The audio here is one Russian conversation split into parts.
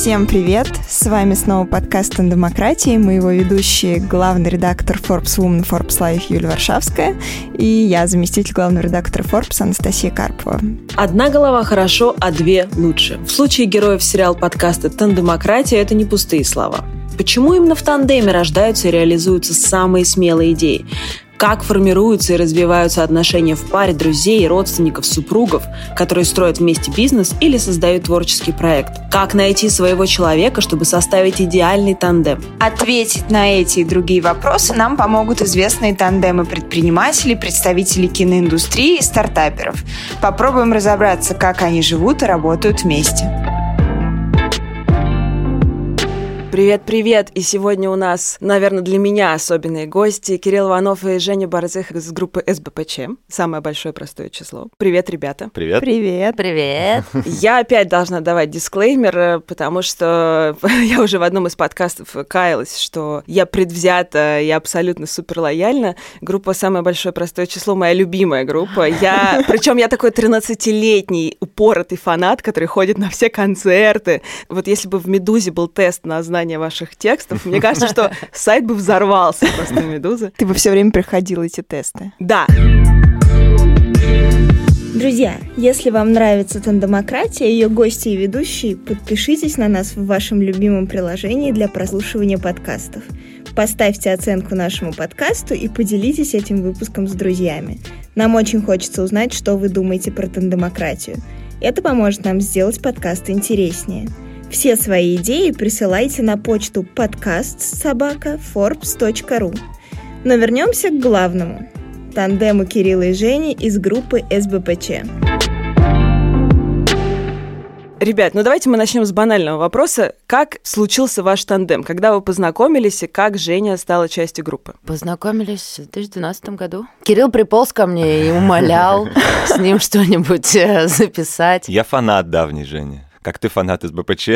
Всем привет! С вами снова подкаст «О демократии». Мы его ведущие, главный редактор Forbes Woman Forbes Life Юлия Варшавская и я, заместитель главного редактора Forbes Анастасия Карпова. Одна голова хорошо, а две лучше. В случае героев сериал подкаста «Тандемократия» это не пустые слова. Почему именно в тандеме рождаются и реализуются самые смелые идеи? Как формируются и развиваются отношения в паре друзей, родственников, супругов, которые строят вместе бизнес или создают творческий проект. Как найти своего человека, чтобы составить идеальный тандем. Ответить на эти и другие вопросы нам помогут известные тандемы предпринимателей, представителей киноиндустрии и стартаперов. Попробуем разобраться, как они живут и работают вместе. Привет-привет! И сегодня у нас, наверное, для меня особенные гости Кирилл Иванов и Женя Борзых из группы СБПЧ. Самое большое простое число. Привет, ребята! Привет! Привет! Привет! Я опять должна давать дисклеймер, э, потому что я уже в одном из подкастов каялась, что я предвзята и абсолютно супер лояльна. Группа «Самое большое простое число» — моя любимая группа. Я, причем я такой 13-летний упоротый фанат, который ходит на все концерты. Вот если бы в «Медузе» был тест на знание знания ваших текстов, мне кажется, что сайт бы взорвался просто «Медуза». Ты бы все время проходил эти тесты. Да. Друзья, если вам нравится Тандемократия, ее гости и ведущие, подпишитесь на нас в вашем любимом приложении для прослушивания подкастов. Поставьте оценку нашему подкасту и поделитесь этим выпуском с друзьями. Нам очень хочется узнать, что вы думаете про тандемократию. Это поможет нам сделать подкаст интереснее. Все свои идеи присылайте на почту подкаст собака forbes.ru. Но вернемся к главному – тандему Кирилла и Жени из группы СБПЧ. Ребят, ну давайте мы начнем с банального вопроса. Как случился ваш тандем? Когда вы познакомились и как Женя стала частью группы? Познакомились в 2012 году. Кирилл приполз ко мне и умолял с ним что-нибудь э, записать. Я фанат давний Жени. Как ты фанат из БПЧ,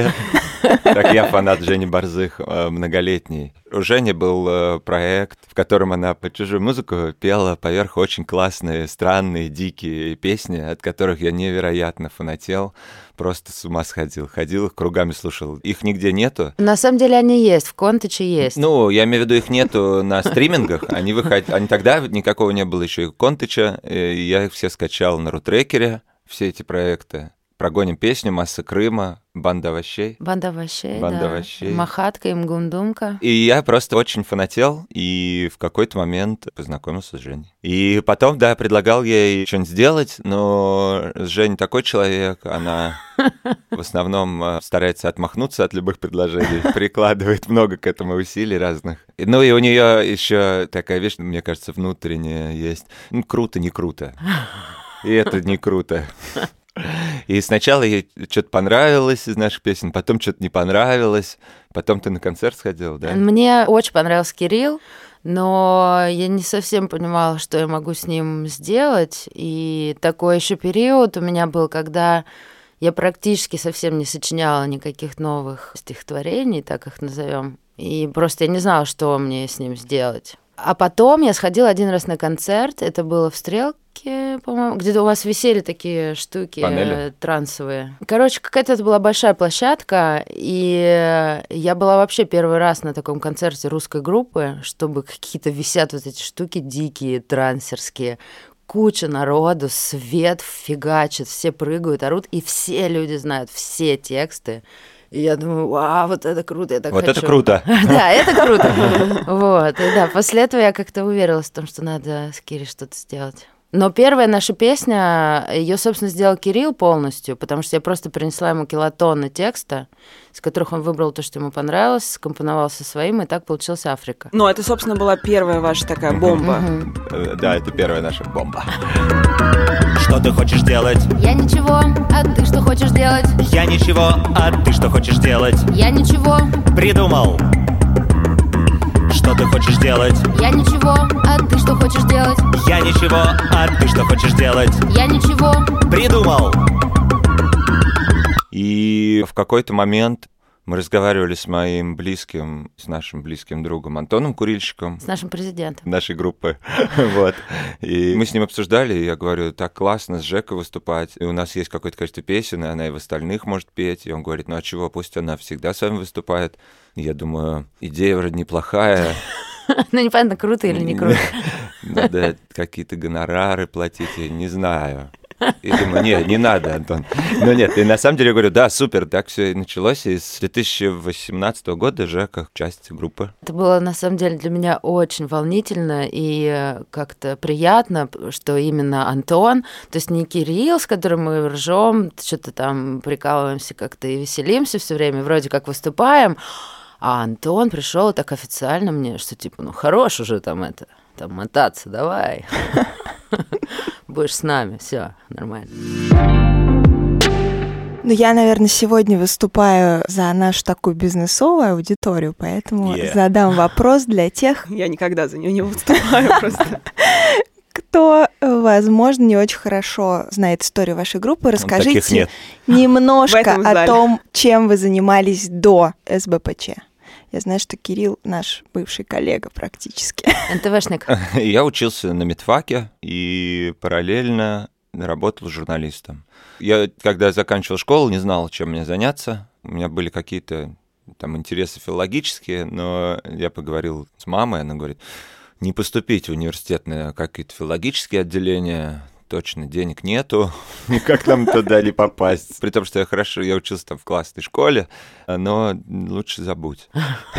так я фанат Жени Борзых э, многолетний. У Жени был э, проект, в котором она под чужую музыку пела поверх очень классные, странные, дикие песни, от которых я невероятно фанател просто с ума сходил. Ходил их кругами слушал. Их нигде нету. На самом деле они есть, в Контаче есть. Ну, я имею в виду, их нету на стримингах. Они выходят... Они тогда никакого не было еще и Контача. И я их все скачал на рутрекере, все эти проекты. Прогоним песню «Масса Крыма», «Банда овощей». «Банда овощей», «Банда да. овощей». «Махатка», «Имгундумка». И я просто очень фанател, и в какой-то момент познакомился с Женей. И потом, да, предлагал ей что-нибудь сделать, но Женя такой человек, она в основном э, старается отмахнуться от любых предложений, прикладывает много к этому усилий разных. Ну и у нее еще такая вещь, мне кажется, внутренняя есть. Ну, круто, не круто. И это не круто. И сначала ей что-то понравилось из наших песен, потом что-то не понравилось, потом ты на концерт сходил, да? Мне очень понравился Кирилл, но я не совсем понимала, что я могу с ним сделать. И такой еще период у меня был, когда я практически совсем не сочиняла никаких новых стихотворений, так их назовем. И просто я не знала, что мне с ним сделать. А потом я сходила один раз на концерт, это было в Стрелке, по-моему, где-то у вас висели такие штуки Панели? э, трансовые. Короче, какая-то это была большая площадка, и я была вообще первый раз на таком концерте русской группы, чтобы какие-то висят вот эти штуки дикие, трансерские, куча народу, свет фигачит, все прыгают, орут, и все люди знают все тексты. И я думаю, вау, вот это круто, я так Вот хочу. это круто. Да, это круто. Вот, да, после этого я как-то уверилась в том, что надо с Кири что-то сделать. Но первая наша песня, ее, собственно, сделал Кирилл полностью, потому что я просто принесла ему килотонны текста, из которых он выбрал то, что ему понравилось, скомпоновал со своим, и так получился Африка. Ну, это, собственно, была первая ваша такая бомба. Э, Да, это первая наша бомба. Что ты хочешь делать? Я ничего, а ты что хочешь делать? Я ничего, а ты что хочешь делать? Я ничего, Придумал. Что ты хочешь делать? я ничего, а ты что хочешь делать? Я ничего, а ты что хочешь делать? Я ничего, Придумал. И в какой-то момент Мы разговаривали с моим близким, с нашим близким другом Антоном Курильщиком, С нашим президентом. нашей группы. вот. И мы с ним обсуждали, и я говорю, так классно с Жекой выступать. И у нас есть какое-то количество песен, и она и в остальных может петь. И он говорит, ну а чего, пусть она всегда с вами выступает. И я думаю, идея вроде неплохая. Ну, непонятно, круто или не круто. Надо какие-то гонорары платить, я не знаю. И думаю, нет, не надо, Антон. Но нет, и на самом деле я говорю, да, супер, так все и началось. И с 2018 года Жека часть группы. Это было, на самом деле, для меня очень волнительно и э, как-то приятно, что именно Антон, то есть не Кирилл, с которым мы ржем, что-то там прикалываемся как-то и веселимся все время, вроде как выступаем, а Антон пришел так официально мне, что типа, ну хорош уже там это, там мотаться, давай. Будешь с нами, все нормально. Ну, я, наверное, сегодня выступаю за нашу такую бизнесовую аудиторию, поэтому Yeah. задам вопрос для тех, Я никогда за нее не выступаю просто. кто, возможно, не очень хорошо знает историю вашей группы. Расскажите немножко о том, чем вы занимались до СБПЧ. Я знаю, что Кирилл наш бывший коллега практически. НТВшник. Я учился на медфаке и параллельно работал журналистом. Я, когда заканчивал школу, не знал, чем мне заняться. У меня были какие-то там интересы филологические, но я поговорил с мамой, она говорит, не поступить в университет на какие-то филологические отделения, точно денег нету, никак нам туда не попасть. При том, что я хорошо, я учился там в классной школе, но лучше забудь.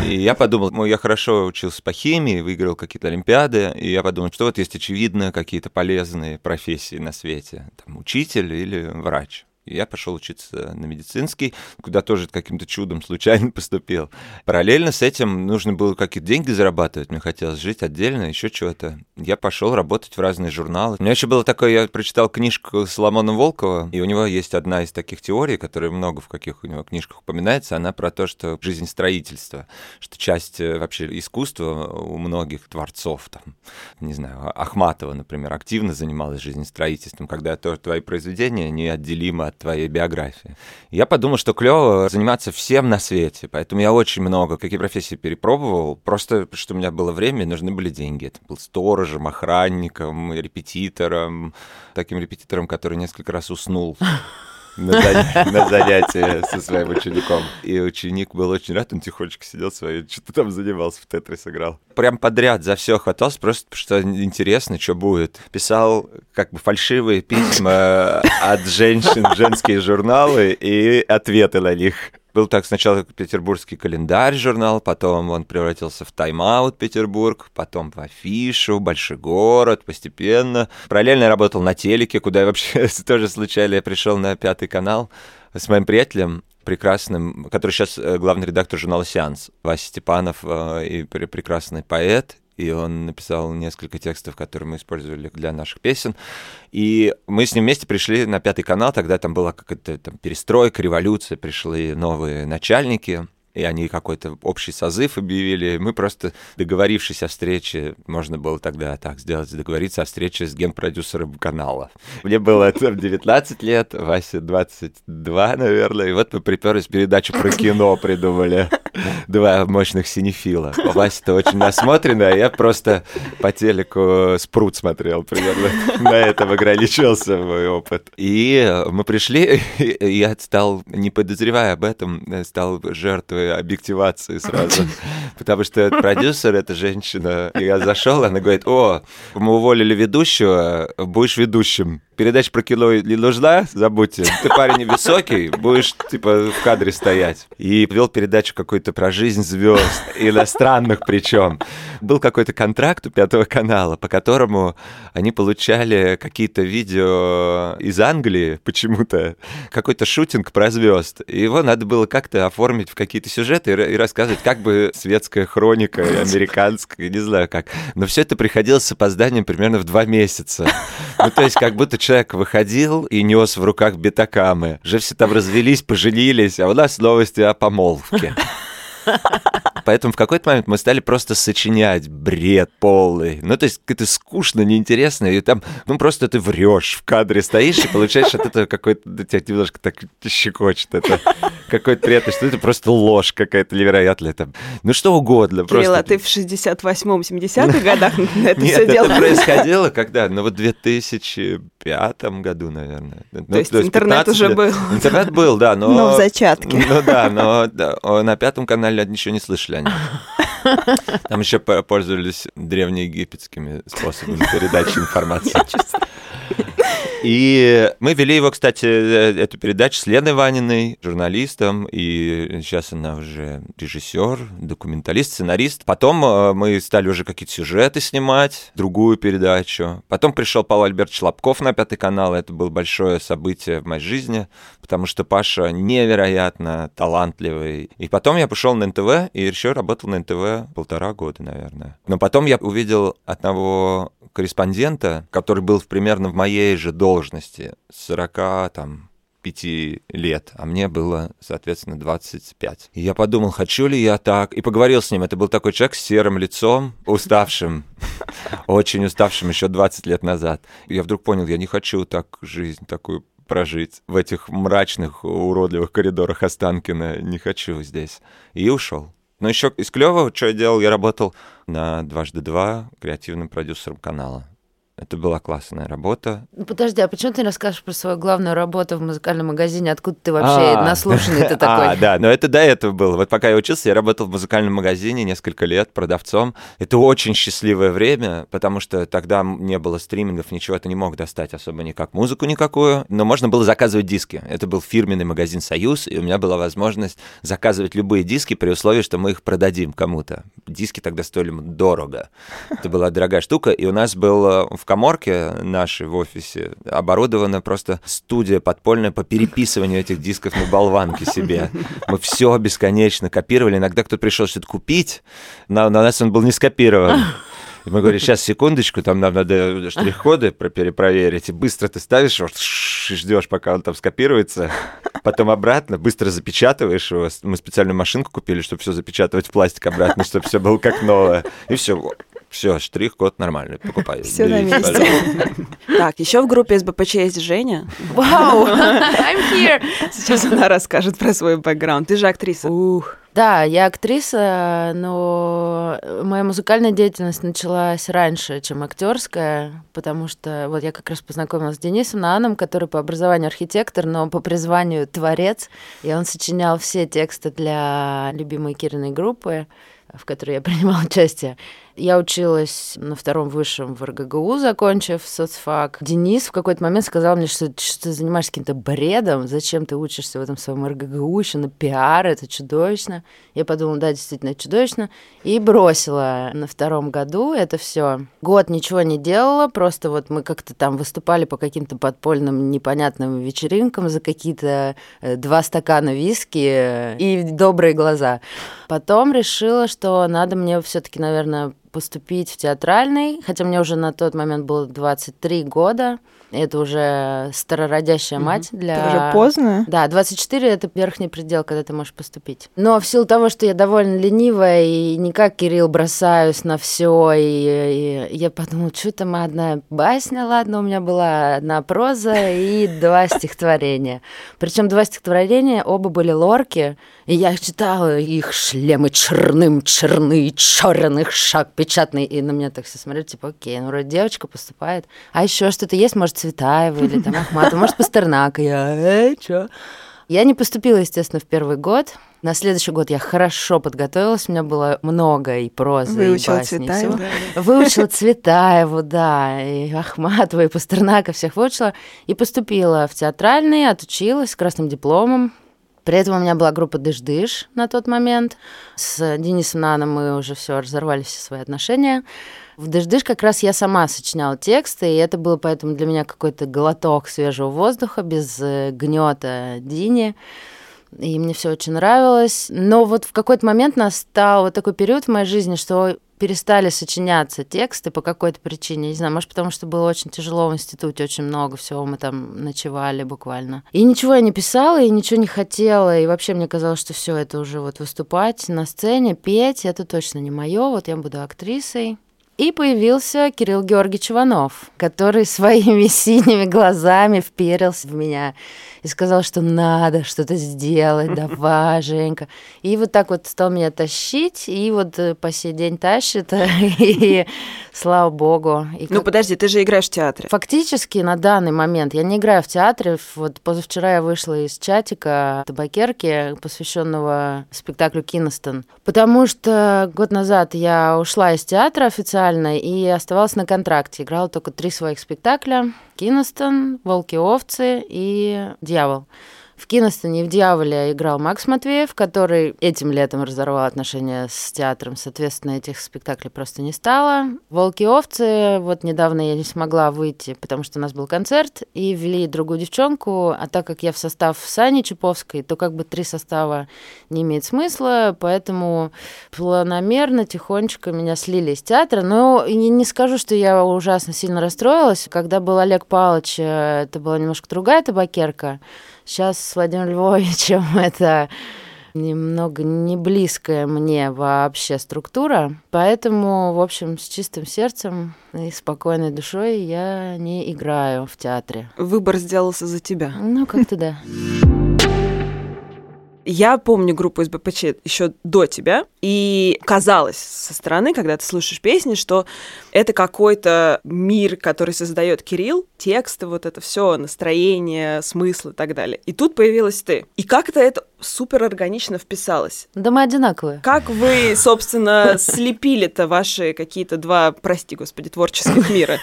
И я подумал, ну, я хорошо учился по химии, выиграл какие-то олимпиады, и я подумал, что вот есть очевидно какие-то полезные профессии на свете, там, учитель или врач. Я пошел учиться на медицинский, куда тоже каким-то чудом случайно поступил. Параллельно с этим нужно было какие-то деньги зарабатывать, мне хотелось жить отдельно, еще чего-то. Я пошел работать в разные журналы. У меня еще было такое, я прочитал книжку Соломона Волкова, и у него есть одна из таких теорий, которая много в каких у него книжках упоминается, она про то, что жизнь строительства, что часть э, вообще искусства у многих творцов, там, не знаю, Ахматова, например, активно занималась жизнестроительством, когда то, твои произведения неотделимы от твоей биографии. Я подумал, что клево заниматься всем на свете, поэтому я очень много какие профессии перепробовал, просто что у меня было время, нужны были деньги. Это был сторожем, охранником, репетитором, таким репетитором, который несколько раз уснул на, заня- на занятии со своим учеником. И ученик был очень рад, он тихонечко сидел своей, что-то там занимался, в тетрис играл. Прям подряд за все хватался, просто что интересно, что будет. Писал как бы фальшивые письма от женщин женские журналы и ответы на них. Был так сначала петербургский календарь журнал, потом он превратился в тайм-аут Петербург, потом в афишу, большой город, постепенно. Параллельно я работал на телеке, куда я вообще тоже случайно я пришел на пятый канал с моим приятелем прекрасным, который сейчас э, главный редактор журнала «Сеанс», Вася Степанов, э, и пр- прекрасный поэт, и он написал несколько текстов, которые мы использовали для наших песен. И мы с ним вместе пришли на пятый канал, тогда там была какая-то там перестройка, революция, пришли новые начальники, и они какой-то общий созыв объявили. Мы просто, договорившись о встрече, можно было тогда так сделать, договориться о встрече с генпродюсером канала. Мне было там 19 лет, Вася 22, наверное, и вот мы приперлись передачу про кино придумали. Два мощных синефила. Вася-то очень насмотренный, а я просто по телеку спрут смотрел примерно. На этом ограничился мой опыт. И мы пришли, и я стал, не подозревая об этом, стал жертвой объективации сразу. Потому что продюсер — это женщина. Я зашел, она говорит, о, мы уволили ведущего, будешь ведущим. Передача про кино не нужна, забудьте. Ты парень невысокий, будешь, типа, в кадре стоять. И вел передачу какую-то про жизнь звезд, иностранных причем. Был какой-то контракт у Пятого канала, по которому они получали какие-то видео из Англии почему-то, какой-то шутинг про звезд. И его надо было как-то оформить в какие-то сюжеты и, ра- и рассказывать, как бы светская хроника, американская, не знаю как. Но все это приходилось с опозданием примерно в два месяца. Ну, то есть, как будто человек выходил и нес в руках бетакамы. Уже все там развелись, поженились, а у нас новости о помолвке. Поэтому в какой-то момент мы стали просто сочинять бред полный. Ну, то есть это скучно, неинтересно, и там, ну, просто ты врешь в кадре стоишь и получаешь от этого какой-то, тебя немножко так щекочет это. Какой-то приятный, что это просто ложь какая-то невероятная. Там, ну что угодно. Кирилл, просто... а ты в 68-70-х годах на это все это делал? происходило когда? Ну вот в 2005 году, наверное. Ну, То есть интернет 15 уже был. Интернет был, да, но... Но в зачатке. Ну да, но на пятом канале ничего не слышали они. Там еще пользовались древнеегипетскими способами передачи информации. И мы вели его, кстати, э, эту передачу с Леной Ваниной, журналистом, и сейчас она уже режиссер, документалист, сценарист. Потом э, мы стали уже какие-то сюжеты снимать, другую передачу. Потом пришел Павел Альбертович Лобков на Пятый канал, это было большое событие в моей жизни, потому что Паша невероятно талантливый. И потом я пошел на НТВ, и еще работал на НТВ полтора года, наверное. Но потом я увидел одного корреспондента, который был примерно в моей же должности, 40 там, пяти лет, а мне было, соответственно, 25. И я подумал, хочу ли я так, и поговорил с ним. Это был такой человек с серым лицом, уставшим, очень уставшим еще 20 лет назад. И я вдруг понял, я не хочу так жизнь такую прожить в этих мрачных, уродливых коридорах Останкина. Не хочу здесь. И ушел. Но еще из клевого, что я делал, я работал на дважды два креативным продюсером канала. Это была классная работа. Ну, подожди, а почему ты не расскажешь про свою главную работу в музыкальном магазине? Откуда ты вообще А. наслушанный ты А, такой? да, но это до этого было. Вот пока я учился, я работал в музыкальном магазине несколько лет продавцом. Это очень счастливое время, потому что тогда не было стримингов, ничего ты не мог достать особо никак музыку никакую, но можно было заказывать диски. Это был фирменный магазин «Союз», и у меня была возможность заказывать любые диски при условии, что мы их продадим кому-то. Диски тогда стоили дорого. Это была дорогая штука, и у нас был э, в коморке нашей в офисе оборудована просто студия подпольная по переписыванию этих дисков на болванке себе. Мы все бесконечно копировали. Иногда кто-то пришел что-то купить, на, на нас он был не скопирован. И мы говорим, сейчас, секундочку, там нам надо штрих-коды про- перепроверить. И быстро ты ставишь его, ждешь, пока он там скопируется. Потом обратно, быстро запечатываешь его. Мы специальную машинку купили, чтобы все запечатывать в пластик обратно, чтобы все было как новое. И все, все, штрих-код нормальный, покупай. Всё на месте. Так, еще в группе СБПЧ есть Женя. Вау, I'm here. Сейчас она расскажет про свой бэкграунд. Ты же актриса. Ух. Да, я актриса, но моя музыкальная деятельность началась раньше, чем актерская, потому что вот я как раз познакомилась с Денисом Наном, который по образованию архитектор, но по призванию творец, и он сочинял все тексты для любимой Кириной группы, в которой я принимала участие. Я училась на втором высшем в РГГУ, закончив соцфак. Денис в какой-то момент сказал мне, что, что ты занимаешься каким-то бредом, зачем ты учишься в этом своем РГГУ, еще на пиар, это чудовищно. Я подумала, да, действительно, это чудовищно. И бросила на втором году это все. Год ничего не делала, просто вот мы как-то там выступали по каким-то подпольным непонятным вечеринкам за какие-то э, два стакана виски э, и добрые глаза. Потом решила, что надо мне все-таки, наверное, поступить в театральный, хотя мне уже на тот момент было 23 года. Это уже старородящая мать для... Это уже поздно. Да, 24 это верхний предел, когда ты можешь поступить. Но в силу того, что я довольно ленивая и не как Кирилл бросаюсь на все, и, и я подумала, что там одна басня, ладно, у меня была одна проза и два стихотворения. Причем два стихотворения, оба были лорки, я читала их шлемы черным, черны, черных шаг печатный, и на меня так все смотрят, типа, окей, ну вроде девочка поступает, а еще что-то есть, может, Цветаева или там Ахматова, может, Пастернака, я, э, чё? Я не поступила, естественно, в первый год. На следующий год я хорошо подготовилась, у меня было много и прозы, Выучила и басни, и Цветаеву. всего. Выучила Цветаеву, да, и Ахматова, и Пастернака, всех выучила. И поступила в театральный, отучилась с красным дипломом. При этом у меня была группа «Дыш-дыш» на тот момент. С Денисом Наном мы уже все разорвали все свои отношения. В «Дыш-дыш» как раз я сама сочиняла тексты, и это было поэтому для меня какой-то глоток свежего воздуха без гнета Дини. И мне все очень нравилось. Но вот в какой-то момент настал вот такой период в моей жизни, что перестали сочиняться тексты по какой-то причине. Не знаю, может, потому что было очень тяжело в институте, очень много всего, мы там ночевали буквально. И ничего я не писала, и ничего не хотела, и вообще мне казалось, что все это уже вот выступать на сцене, петь, это точно не мое, вот я буду актрисой. И появился Кирилл Георгиевич Иванов, который своими синими глазами вперился в меня и сказал, что надо что-то сделать, давай, Женька. И вот так вот стал меня тащить, и вот э, по сей день тащит, и слава богу. И Ну как- подожди, ты же играешь в театре. Фактически на данный момент я не играю в театре. Вот позавчера я вышла из чатика табакерки, посвященного спектаклю Киностон. Потому что год назад я ушла из театра официально и оставалась на контракте. Играла только три своих спектакля. Киностон, Волки-овцы и Дьявол. В Киностоне в «Дьяволе» играл Макс Матвеев, который этим летом разорвал отношения с театром. Соответственно, этих спектаклей просто не стало. «Волки и овцы» вот недавно я не смогла выйти, потому что у нас был концерт, и ввели другую девчонку. А так как я в состав Сани Чуповской, то как бы три состава не имеет смысла, поэтому планомерно, тихонечко меня слили из театра. Но не, не скажу, что я ужасно сильно расстроилась. Когда был Олег Павлович, э, это была немножко другая табакерка. Сейчас с Владимиром Львовичем это немного не близкая мне вообще структура. Поэтому, в общем, с чистым сердцем и спокойной душой я не играю в театре. Выбор сделался за тебя. Ну, как-то да. Я помню группу из БПЧ еще до тебя, и казалось со стороны, когда ты слушаешь песни, что это какой-то мир, который создает Кирилл, тексты, вот это все, настроение, смысл и так далее. И тут появилась ты. И как-то это супер органично вписалось. Да мы одинаковые. Как вы, собственно, слепили-то ваши какие-то два, прости господи, творческих мира?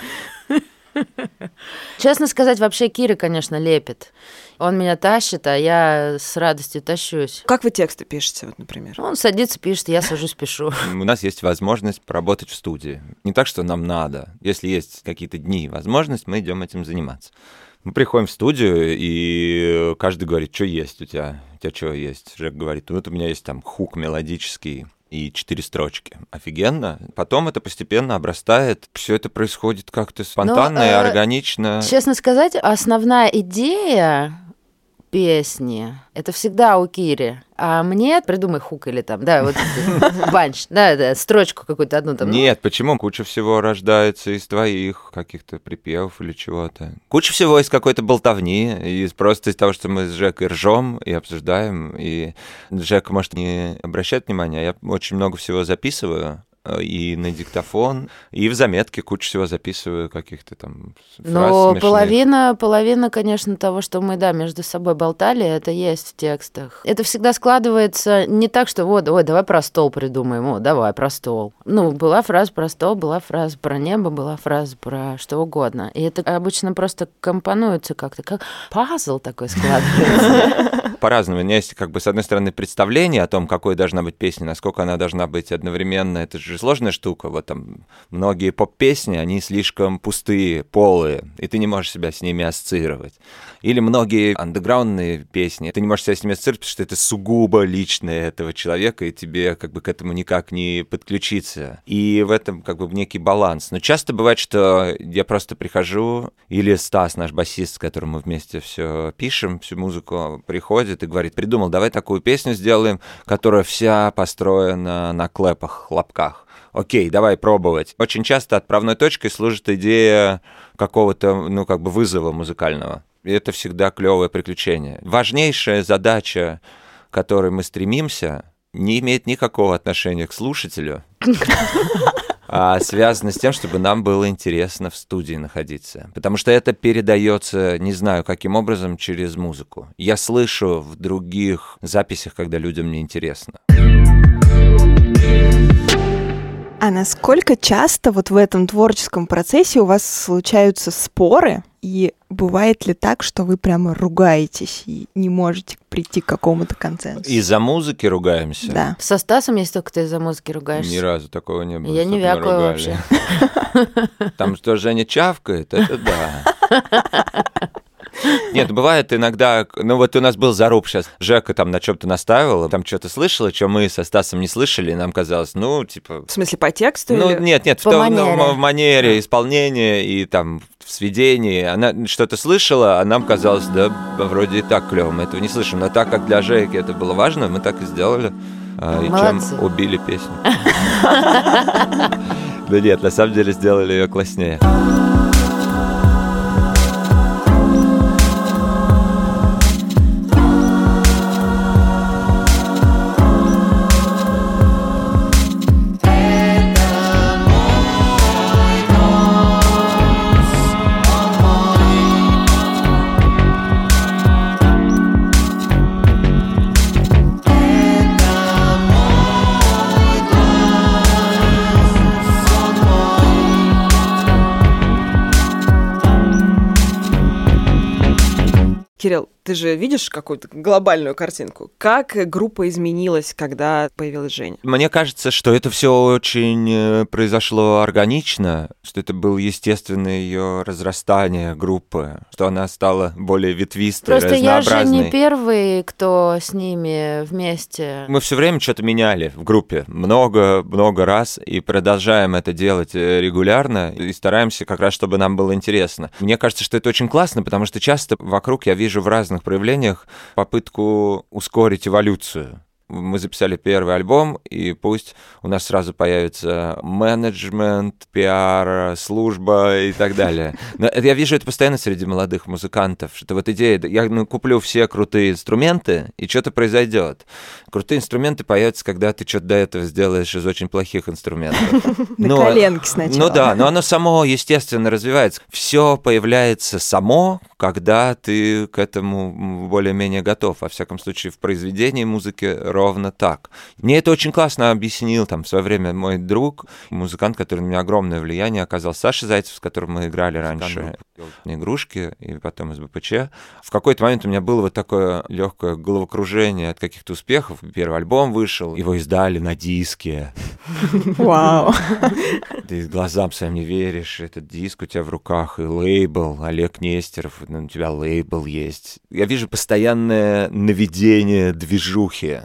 Честно сказать, вообще Кира, конечно, лепит. Он меня тащит, а я с радостью тащусь. Как вы тексты пишете, вот, например? Он садится, пишет, я сажусь, пишу. У нас есть возможность поработать в студии. Не так, что нам надо. Если есть какие-то дни и возможность, мы идем этим заниматься. Мы приходим в студию, и каждый говорит, что есть у тебя, у тебя что есть. Жек говорит, ну вот у меня есть там хук мелодический, и четыре строчки. Офигенно. Потом это постепенно обрастает. Все это происходит как-то спонтанно и э, органично. Честно сказать, основная идея песни это всегда у Кири. А мне придумай хук или там, да, вот банч, да, да, строчку какую-то одну там. Нет, почему? Куча всего рождается из твоих каких-то припевов или чего-то. Куча всего из какой-то болтовни, из просто из того, что мы с Жекой ржем и обсуждаем. И Жека, может, не обращает внимания, я очень много всего записываю и на диктофон, и в заметке кучу всего записываю каких-то там фраз Но смешных. половина, половина, конечно, того, что мы, да, между собой болтали, это есть в текстах. Это всегда складывается не так, что вот, ой, давай про стол придумаем, о, давай про стол. Ну, была фраза про стол, была фраза про небо, была фраза про что угодно. И это обычно просто компонуется как-то, как пазл такой складывается. по-разному. У меня есть, как бы, с одной стороны, представление о том, какой должна быть песня, насколько она должна быть одновременно. Это же сложная штука. Вот там многие поп-песни, они слишком пустые, полые, и ты не можешь себя с ними ассоциировать. Или многие андеграундные песни, ты не можешь себя с ними ассоциировать, потому что это сугубо личное этого человека, и тебе как бы к этому никак не подключиться. И в этом как бы некий баланс. Но часто бывает, что я просто прихожу, или Стас, наш басист, с которым мы вместе все пишем, всю музыку, приходит и говорит, придумал, давай такую песню сделаем, которая вся построена на клэпах, хлопках. Окей, давай пробовать. Очень часто отправной точкой служит идея какого-то, ну, как бы вызова музыкального. И это всегда клевое приключение. Важнейшая задача, к которой мы стремимся, не имеет никакого отношения к слушателю, а связано с тем, чтобы нам было интересно в студии находиться. Потому что это передается, не знаю каким образом, через музыку. Я слышу в других записях, когда людям не интересно. А насколько часто вот в этом творческом процессе у вас случаются споры? И бывает ли так, что вы прямо ругаетесь и не можете прийти к какому-то консенсусу? Из-за музыки ругаемся? Да. Со Стасом, если только ты из-за музыки ругаешься. Ни разу такого не было. Я не вякаю вообще. Там что, Женя чавкает? Это да. Нет, бывает иногда, ну вот у нас был заруб сейчас, Жека там на чем-то настаивал, там что-то слышала, что мы со Стасом не слышали, и нам казалось, ну, типа... В смысле, по тексту? Ну, или- нет, нет, в, По том- ну, манере. в манере исполнения и там в сведении. Она что-то слышала, а нам казалось, да, вроде и так клево, мы этого не слышим. Но так как для Жеки это было важно, мы так и сделали. а, И чем убили песню. Да нет, на самом деле сделали ее класснее. Ты же видишь какую-то глобальную картинку. Как группа изменилась, когда появилась Женя? Мне кажется, что это все очень э, произошло органично, что это было естественное ее разрастание группы, что она стала более ветвистой, Просто я же не первый, кто с ними вместе. Мы все время что-то меняли в группе, много-много раз, и продолжаем это делать э, регулярно, и стараемся как раз, чтобы нам было интересно. Мне кажется, что это очень классно, потому что часто вокруг я вижу в разных проявлениях попытку ускорить эволюцию. Мы записали первый альбом, и пусть у нас сразу появится менеджмент, пиар, служба и так далее. Но я вижу это постоянно среди молодых музыкантов, что вот идея, я ну, куплю все крутые инструменты, и что-то произойдет. Крутые инструменты появятся, когда ты что-то до этого сделаешь из очень плохих инструментов. На коленке сначала. Ну да, но оно само, естественно, развивается. Все появляется само, когда ты к этому более-менее готов. Во всяком случае, в произведении музыки ровно так. Мне это очень классно объяснил там в свое время мой друг, музыкант, который на меня огромное влияние оказал, Саша Зайцев, с которым мы играли раньше. Игрушки и потом из БПЧ. В какой-то момент у меня было вот такое легкое головокружение от каких-то успехов. Первый альбом вышел, его издали на диске. Вау. Ты глазам своим не веришь, этот диск у тебя в руках, и лейбл, Олег Нестеров, ну, у тебя лейбл есть. Я вижу постоянное наведение движухи.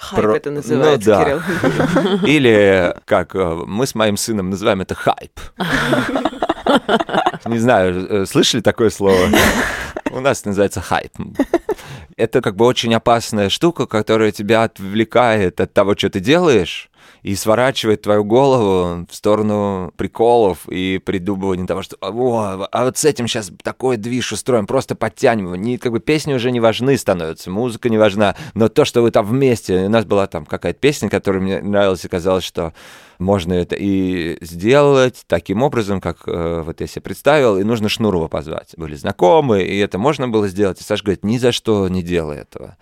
Хайп Про- это называется, ну да. Кирилл. Или, как э, мы с моим сыном называем это хайп. Не знаю, э, слышали такое слово? У нас называется хайп. Это как бы очень опасная штука, которая тебя отвлекает от того, что ты делаешь, и сворачивает твою голову в сторону приколов и придумывания того, что «О, а вот с этим сейчас такой движ устроим, просто подтянем его». Не, как бы песни уже не важны становятся, музыка не важна, но то, что вы там вместе, у нас была там какая-то песня, которая мне нравилась, и казалось, что можно это и сделать таким образом, как э, вот я себе представил, и нужно Шнурова позвать. Были знакомые, и это можно было сделать. И Саша говорит, ни за что не делай этого.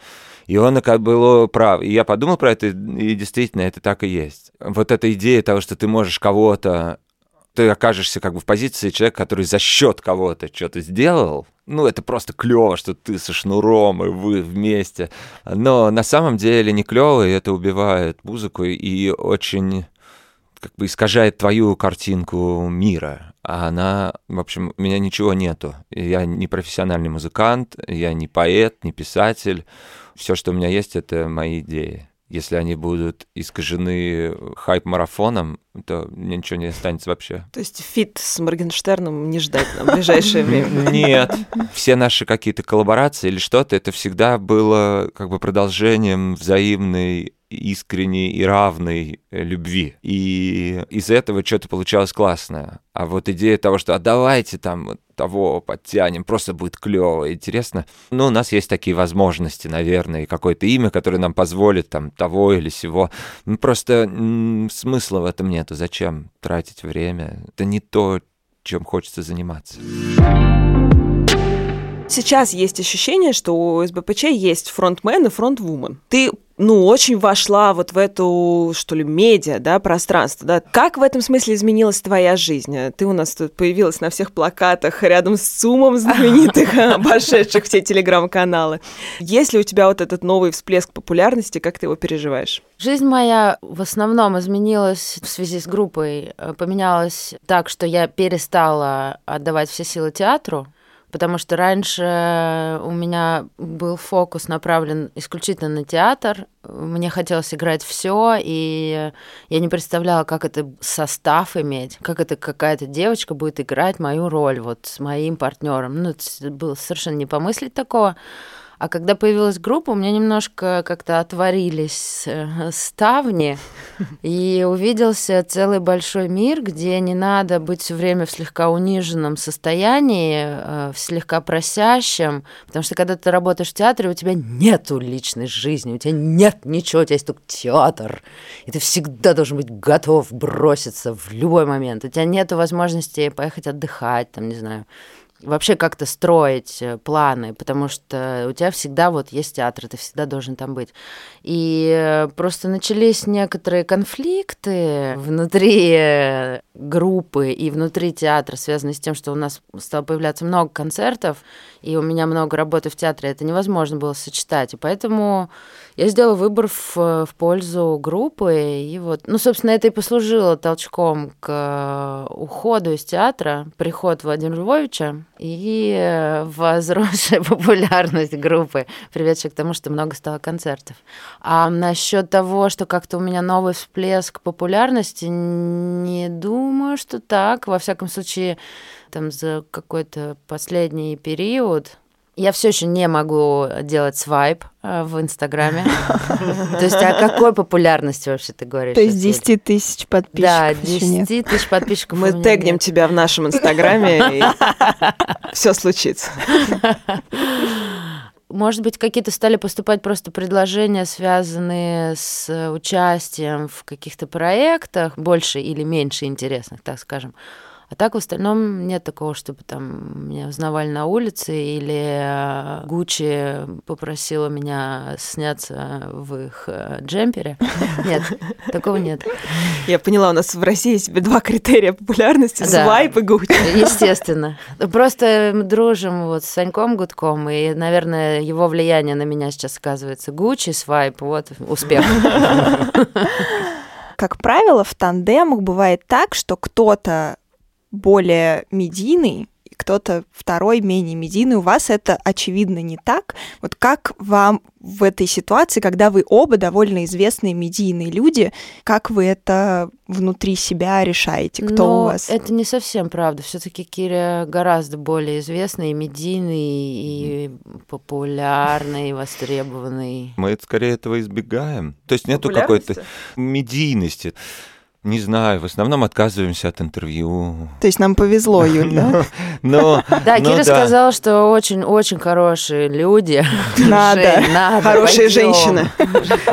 И он как бы был прав. И я подумал про это, и действительно, это так и есть. Вот эта идея того, что ты можешь кого-то ты окажешься как бы в позиции человека, который за счет кого-то что-то сделал, ну, это просто клево, что ты со шнуром, и вы вместе. Но на самом деле не клево, и это убивает музыку, и очень как бы искажает твою картинку мира. А она, в общем, у меня ничего нету. Я не профессиональный музыкант, я не поэт, не писатель. Все, что у меня есть, это мои идеи. Если они будут искажены хайп-марафоном, то мне ничего не останется вообще. То есть фит с Моргенштерном не ждать на ближайшее время. Нет. Все наши какие-то коллаборации или что-то, это всегда было как бы продолжением взаимной искренней и равной э, любви. И из этого что-то получалось классное. А вот идея того, что а давайте там того подтянем, просто будет клево, интересно. Ну, у нас есть такие возможности, наверное, и какое-то имя, которое нам позволит там того или сего. Ну, просто м, смысла в этом нету. Зачем тратить время? Это не то, чем хочется заниматься. Сейчас есть ощущение, что у СБПЧ есть фронтмен и фронтвумен. Ты ну, очень вошла вот в эту, что ли, медиа, да, пространство, да. Как в этом смысле изменилась твоя жизнь? Ты у нас тут появилась на всех плакатах рядом с ЦУМом знаменитых, обошедших все телеграм-каналы. Есть ли у тебя вот этот новый всплеск популярности, как ты его переживаешь? Жизнь моя в основном изменилась в связи с группой. Поменялась так, что я перестала отдавать все силы театру, потому что раньше у меня был фокус направлен исключительно на театр. Мне хотелось играть все, и я не представляла, как это состав иметь, как это какая-то девочка будет играть мою роль вот с моим партнером. Ну, это было совершенно не помыслить такого. А когда появилась группа, у меня немножко как-то отворились э, ставни, и увиделся целый большой мир, где не надо быть все время в слегка униженном состоянии, э, в слегка просящем, потому что когда ты работаешь в театре, у тебя нету личной жизни, у тебя нет ничего, у тебя есть только театр, и ты всегда должен быть готов броситься в любой момент. У тебя нету возможности поехать отдыхать, там, не знаю, вообще как-то строить э, планы, потому что у тебя всегда вот есть театр, ты всегда должен там быть. И просто начались некоторые конфликты внутри э, группы и внутри театра, связанные с тем, что у нас стало появляться много концертов, и у меня много работы в театре, это невозможно было сочетать. И поэтому я сделала выбор в, в пользу группы. И вот, ну, собственно, это и послужило толчком к уходу из театра, приход Владимира Львовича и возросшая популярность группы, приведшая к тому, что много стало концертов. А насчет того, что как-то у меня новый всплеск популярности, не думаю, что так. Во всяком случае, там за какой-то последний период я все еще не могу делать свайп э, в Инстаграме. То есть о какой популярности вообще ты говоришь? То есть 10 тысяч подписчиков Да, 10 тысяч подписчиков Мы тегнем тебя в нашем Инстаграме, и все случится. Может быть, какие-то стали поступать просто предложения, связанные с участием в каких-то проектах, больше или меньше интересных, так скажем. А так в остальном нет такого, чтобы там меня узнавали на улице или Гуччи попросила меня сняться в их э, джемпере. Нет, такого нет. Я поняла, у нас в России есть два критерия популярности – Да. свайп и Гуччи. Естественно. Просто мы дружим вот с Саньком Гудком, и, наверное, его влияние на меня сейчас сказывается. Гуччи, свайп, вот, успех. Как правило, в тандемах бывает так, что кто-то более медийный, кто-то второй менее медийный. У вас это очевидно не так. Вот как вам в этой ситуации, когда вы оба довольно известные медийные люди, как вы это внутри себя решаете? Кто Но у вас? это не совсем правда. Все-таки Киря гораздо более известный, и медийный, и популярный, и востребованный. Мы скорее этого избегаем. То есть нету какой-то медийности. Не знаю, в основном отказываемся от интервью. То есть нам повезло, Юль, да? Но, Да, ну Киря сказала, что очень-очень хорошие люди. Надо. Жень, надо, Хорошие женщины.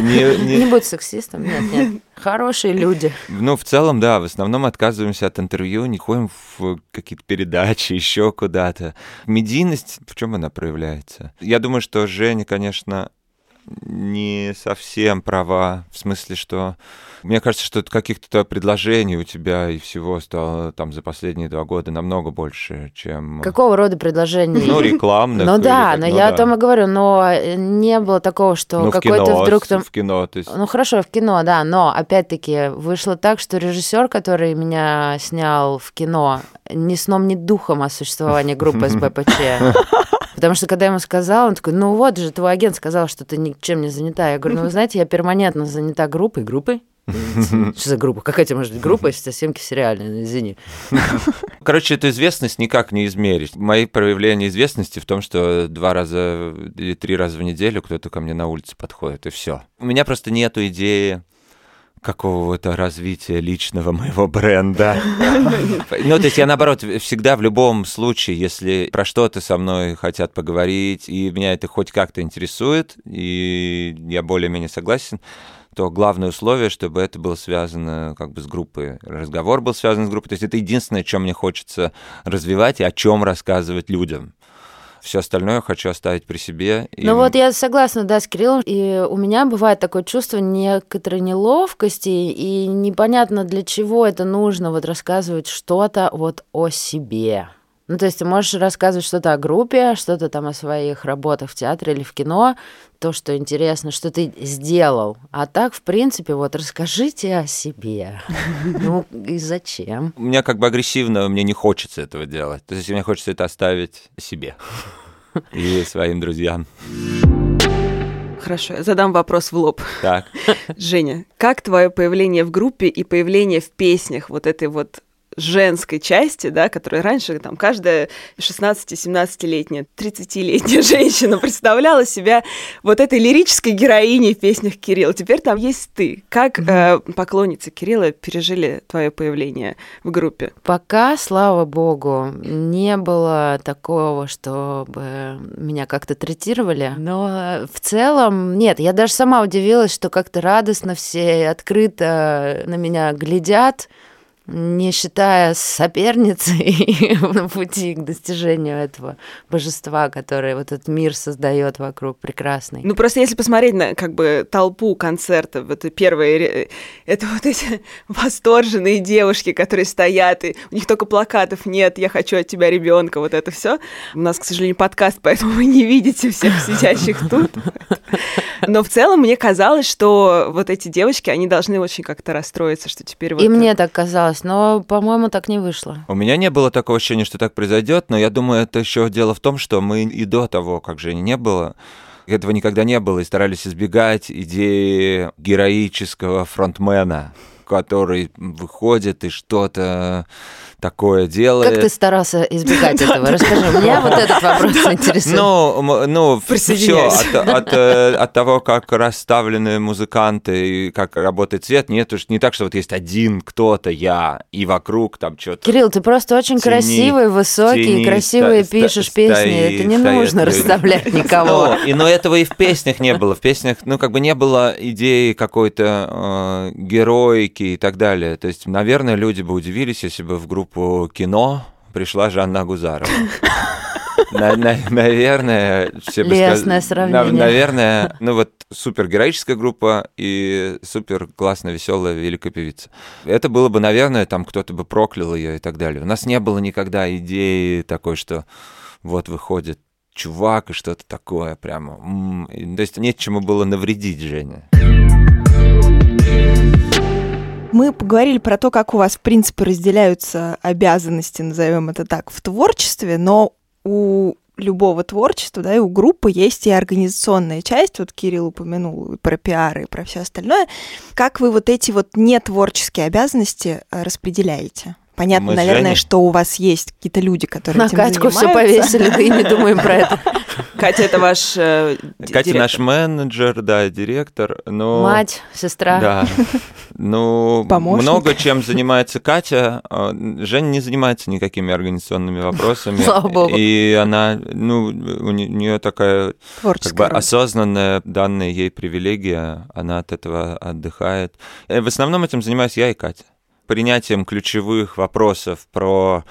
Не- не- Не будь сексистом, нет, нет. Хорошие люди. Ну, в целом, да, в основном отказываемся от интервью, не ходим в какие-то передачи, еще куда-то. Медийность, в чем она проявляется? Я думаю, что Женя, конечно, не совсем права, в смысле, что мне кажется, что каких-то предложений у тебя и всего стало там за последние два года намного больше, чем... Какого рода предложений? Ну, рекламных. Ну да, но ну я о том и говорю, но не было такого, что Ну, какой-то вдруг там... в кино, то есть... Ну хорошо, в кино, да, но опять-таки вышло так, что режиссер, который меня снял в кино, ни сном, ни духом о существовании группы СБПЧ. Потому что когда я ему сказала, он такой, ну вот же, твой агент сказал, что ты ничем не занята. Я говорю, ну вы знаете, я перманентно занята группой. Группой? Что за группа? Какая тебе может быть группа, если у тебя съемки сериальные? Ну, Извини. Короче, эту известность никак не измерить. Мои проявления известности в том, что два раза или три раза в неделю кто-то ко мне на улице подходит, и все. У меня просто нету идеи какого-то развития личного моего бренда. Ну, то есть я, наоборот, всегда в любом случае, если про что-то со мной хотят поговорить, и меня это хоть как-то интересует, и я более-менее согласен, то главное условие, чтобы это было связано как бы с группой, разговор был связан с группой. То есть это единственное, чем мне хочется развивать и о чем рассказывать людям. Все остальное хочу оставить при себе. и- Ну вот я согласна, да, с Кириллом. И у меня бывает такое чувство некоторой неловкости, и непонятно для чего это нужно вот рассказывать что-то вот о себе. Ну, то есть ты можешь рассказывать что-то о группе, что-то там о своих работах в театре или в кино, то, что интересно, что ты сделал. А так, в принципе, вот расскажите о себе. Ну, и зачем? У меня как бы агрессивно, мне не хочется этого делать. То есть мне хочется это оставить себе и своим друзьям. Хорошо, я задам вопрос в лоб. Так. Женя, как твое появление в группе и появление в песнях вот этой вот женской части, да, которая раньше там каждая 16-17-летняя, 30-летняя женщина представляла себя вот этой лирической героиней в песнях Кирилла. Теперь там есть ты. Как э, поклонницы Кирилла пережили твое появление в группе? Пока, слава богу, не было такого, чтобы меня как-то третировали. Но в целом, нет, я даже сама удивилась, что как-то радостно все открыто на меня глядят не считая соперницы на пути к достижению этого божества, которое вот этот мир создает вокруг прекрасный. Ну просто если посмотреть на как бы толпу концертов, это первые, это вот эти восторженные девушки, которые стоят, и у них только плакатов нет, я хочу от тебя ребенка, вот это все. У нас, к сожалению, подкаст, поэтому вы не видите всех сидящих тут. Но в целом мне казалось, что вот эти девочки, они должны очень как-то расстроиться, что теперь вот... И мне так казалось, но, по-моему, так не вышло. У меня не было такого ощущения, что так произойдет, но я думаю, это еще дело в том, что мы и до того, как Жени не было, этого никогда не было, и старались избегать идеи героического фронтмена, который выходит и что-то такое делает. Как ты старался избегать этого? Расскажи, меня вот этот вопрос интересует. Ну, ну все от, от, э, от того, как расставлены музыканты и как работает свет, нет уж не так, что вот есть один кто-то, я, и вокруг там что-то. Кирилл, ты просто очень тени, красивый, высокий, тени, красивые ста, пишешь ста, песни. Стоит, Это не стоит, нужно расставлять никого. Ну, и, но этого и в песнях не было. В песнях, ну, как бы не было идеи какой-то э, героики и так далее. То есть, наверное, люди бы удивились, если бы в группу группу кино пришла Жанна Агузарова. Наверное, все бы сказали... Наверное, ну вот супер героическая группа и супер классная, веселая, великая певица. Это было бы, наверное, там кто-то бы проклял ее и так далее. У нас не было никогда идеи такой, что вот выходит чувак и что-то такое прямо. То есть нет чему было навредить Жене. Мы поговорили про то, как у вас, в принципе, разделяются обязанности, назовем это так, в творчестве, но у любого творчества, да, и у группы есть и организационная часть, вот Кирилл упомянул и про пиары, и про все остальное. Как вы вот эти вот нетворческие обязанности э, распределяете? Понятно, Мы наверное, Женей... что у вас есть какие-то люди, которые На этим Катьку все повесили, да и не думаем про это. Катя, это ваш э, Катя наш менеджер, да, директор. Но... Мать, сестра. Да. Ну, Помощник. много чем занимается Катя. А, Женя не занимается никакими организационными вопросами. Слава богу. И она, ну, у нее такая как бы осознанная данная ей привилегия, она от этого отдыхает. И в основном этим занимаюсь я и Катя принятием ключевых вопросов про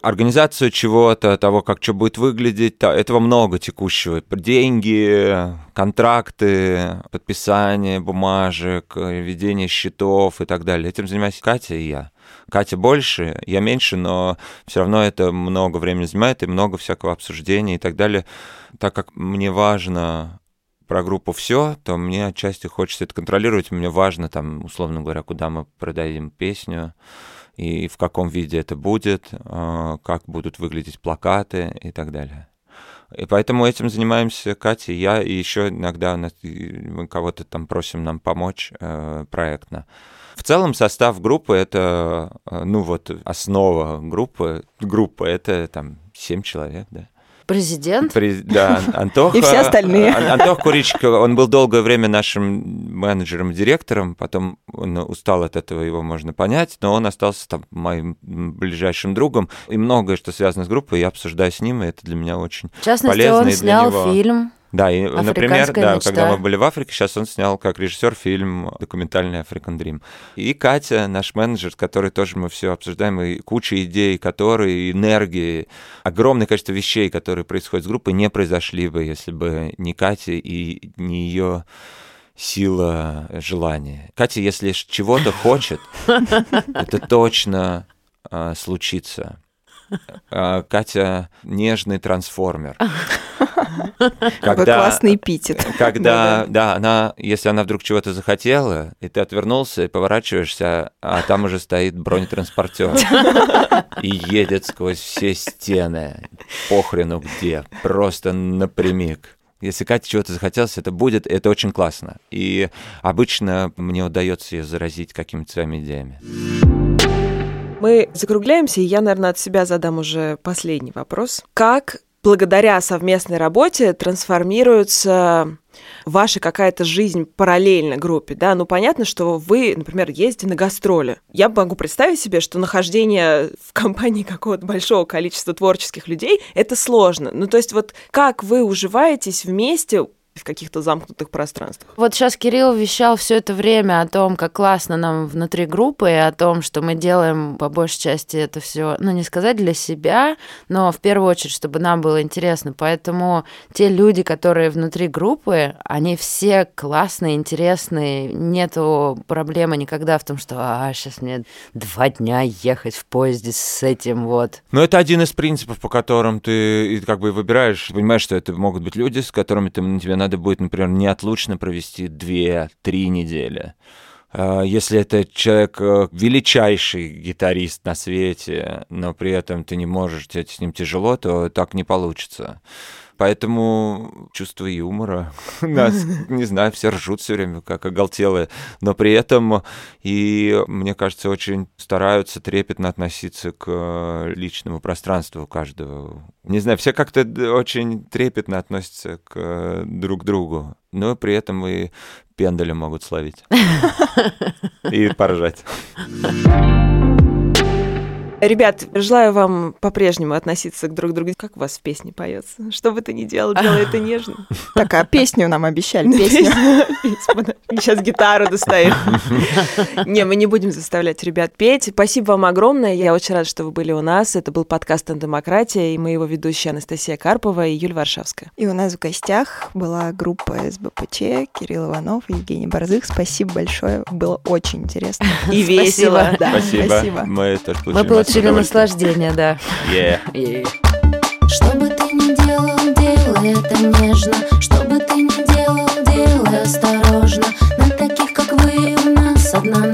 организацию чего-то, того, как что будет выглядеть, этого много текущего. Деньги, контракты, подписание бумажек, ведение счетов и так далее. Этим занимаюсь Катя и я. Катя больше, я меньше, но все равно это много времени занимает и много всякого обсуждения и так далее. Так как мне важно про группу все, то мне отчасти хочется это контролировать. Мне важно, там, условно говоря, куда мы продадим песню, и в каком виде это будет, а, как будут выглядеть плакаты и так далее. И поэтому этим занимаемся Катя и я, и еще иногда мы кого-то там просим нам помочь э, проектно. В целом состав группы это, э, ну вот, основа группы. Группа это там семь человек, да. Президент? Да, Антох. И все остальные. Антох Куричко, он был долгое время нашим менеджером, директором, потом он устал от этого, его можно понять, но он остался там моим ближайшим другом, и многое, что связано с группой, я обсуждаю с ним, и это для меня очень В частности, полезно он снял фильм да, и, например, да, мечта. когда мы были в Африке, сейчас он снял как режиссер фильм документальный African Dream. И Катя, наш менеджер, который тоже мы все обсуждаем, и куча идей, которые, энергии, огромное количество вещей, которые происходят с группой, не произошли бы, если бы не Катя и не ее сила желания. Катя, если чего-то хочет, это точно а, случится. А, Катя нежный трансформер. Когда, классный эпитет. Когда, да, она, если она вдруг чего-то захотела, и ты отвернулся и поворачиваешься, а там уже стоит бронетранспортер и едет сквозь все стены, похрену где, просто напрямик. Если Кате чего-то захотелось, это будет, это очень классно. И обычно мне удается ее заразить какими-то своими идеями. Мы закругляемся, и я, наверное, от себя задам уже последний вопрос. Как благодаря совместной работе трансформируется ваша какая-то жизнь параллельно группе, да, ну понятно, что вы, например, ездите на гастроли. Я могу представить себе, что нахождение в компании какого-то большого количества творческих людей — это сложно. Ну то есть вот как вы уживаетесь вместе, в каких-то замкнутых пространствах. Вот сейчас Кирилл вещал все это время о том, как классно нам внутри группы, и о том, что мы делаем по большей части это все, ну не сказать для себя, но в первую очередь, чтобы нам было интересно. Поэтому те люди, которые внутри группы, они все классные, интересные, нету проблемы никогда в том, что а, сейчас мне два дня ехать в поезде с этим вот. Но это один из принципов, по которым ты как бы выбираешь, понимаешь, что это могут быть люди, с которыми ты, тебе надо будет, например, неотлучно провести 2-3 недели. А, если это человек э, величайший гитарист на свете, но при этом ты не можешь, тебе с ним тяжело, то так не получится. Поэтому чувство юмора нас, не знаю, все ржут все время, как оголтелые, но при этом и, мне кажется, очень стараются трепетно относиться к личному пространству каждого. Не знаю, все как-то очень трепетно относятся к друг другу, но при этом и пендаля могут словить и поржать. Ребят, желаю вам по-прежнему относиться к друг другу. Как у вас в песне поется? Что бы ты ни делал, делай это нежно. Так, а песню нам обещали, песню. Сейчас гитару достаем. Не, мы не будем заставлять ребят петь. Спасибо вам огромное. Я очень рада, что вы были у нас. Это был подкаст «Демократия», и мы его ведущие Анастасия Карпова и Юль Варшавская. И у нас в гостях была группа СБПЧ, Кирилл Иванов и Евгений Борзых. Спасибо большое. Было очень интересно. И весело. Спасибо. Мы тоже получили Получили наслаждение, да. Что бы ты ни делал, делай это нежно. Что бы ты ни делал, делай осторожно. На таких, как вы, у нас одна